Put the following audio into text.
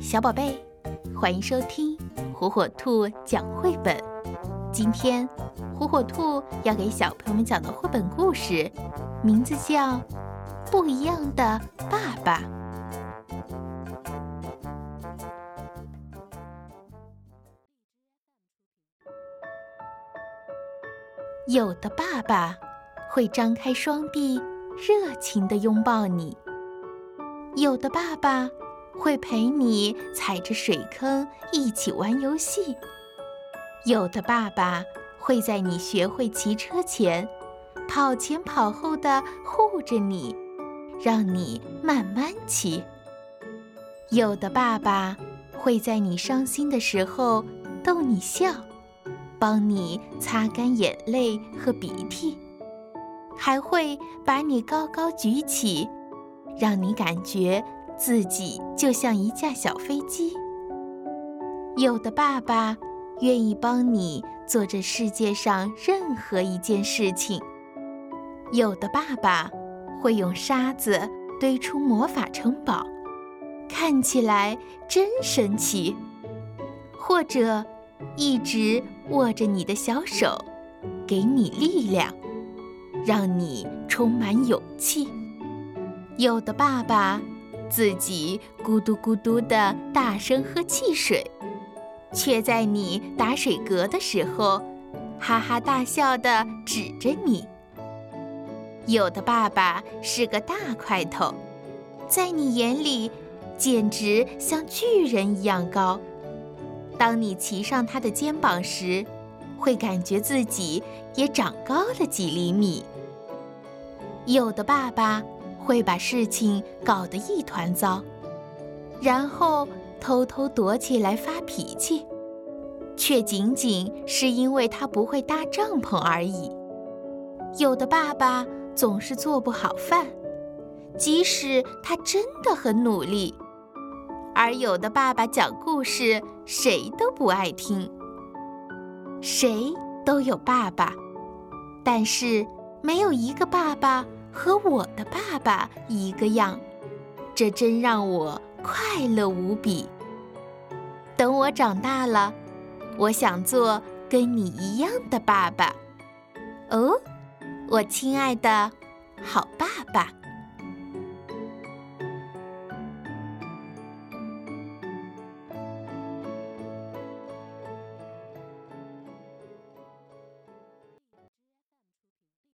小宝贝，欢迎收听火火兔讲绘本。今天，火火兔要给小朋友们讲的绘本故事，名字叫《不一样的爸爸》。有的爸爸会张开双臂，热情地拥抱你；有的爸爸。会陪你踩着水坑一起玩游戏。有的爸爸会在你学会骑车前，跑前跑后的护着你，让你慢慢骑。有的爸爸会在你伤心的时候逗你笑，帮你擦干眼泪和鼻涕，还会把你高高举起，让你感觉。自己就像一架小飞机。有的爸爸愿意帮你做这世界上任何一件事情。有的爸爸会用沙子堆出魔法城堡，看起来真神奇。或者一直握着你的小手，给你力量，让你充满勇气。有的爸爸。自己咕嘟咕嘟的大声喝汽水，却在你打水嗝的时候，哈哈大笑的指着你。有的爸爸是个大块头，在你眼里简直像巨人一样高。当你骑上他的肩膀时，会感觉自己也长高了几厘米。有的爸爸。会把事情搞得一团糟，然后偷偷躲起来发脾气，却仅仅是因为他不会搭帐篷而已。有的爸爸总是做不好饭，即使他真的很努力；而有的爸爸讲故事谁都不爱听。谁都有爸爸，但是没有一个爸爸。和我的爸爸一个样，这真让我快乐无比。等我长大了，我想做跟你一样的爸爸。哦，我亲爱的好爸爸。